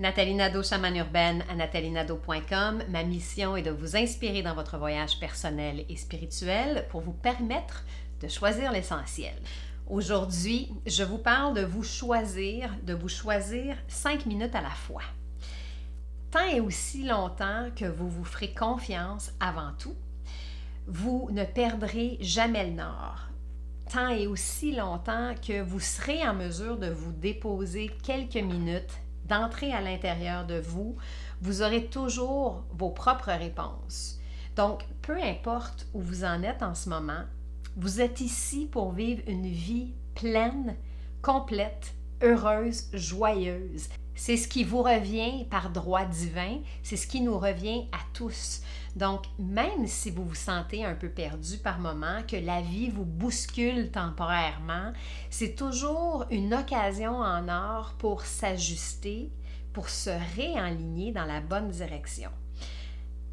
Nathalie Nadeau, chamane urbaine à nathalienado.com. Ma mission est de vous inspirer dans votre voyage personnel et spirituel pour vous permettre de choisir l'essentiel. Aujourd'hui, je vous parle de vous choisir, de vous choisir cinq minutes à la fois. Tant et aussi longtemps que vous vous ferez confiance avant tout, vous ne perdrez jamais le nord. Tant et aussi longtemps que vous serez en mesure de vous déposer quelques minutes d'entrer à l'intérieur de vous, vous aurez toujours vos propres réponses. Donc, peu importe où vous en êtes en ce moment, vous êtes ici pour vivre une vie pleine, complète, heureuse, joyeuse. C'est ce qui vous revient par droit divin, c'est ce qui nous revient à tous. Donc, même si vous vous sentez un peu perdu par moment, que la vie vous bouscule temporairement, c'est toujours une occasion en or pour s'ajuster, pour se réaligner dans la bonne direction.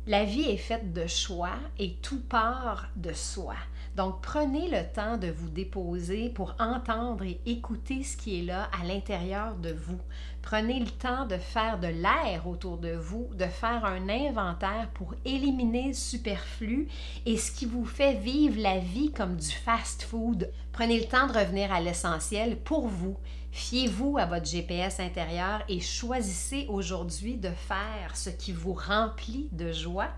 La vie est faite de choix et tout part de soi. Donc prenez le temps de vous déposer pour entendre et écouter ce qui est là à l'intérieur de vous. Prenez le temps de faire de l'air autour de vous, de faire un inventaire pour éliminer le superflu et ce qui vous fait vivre la vie comme du fast-food. Prenez le temps de revenir à l'essentiel pour vous. Fiez-vous à votre GPS intérieur et choisissez aujourd'hui de faire ce qui vous remplit de joie,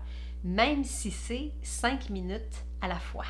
même si c'est cinq minutes à la fois.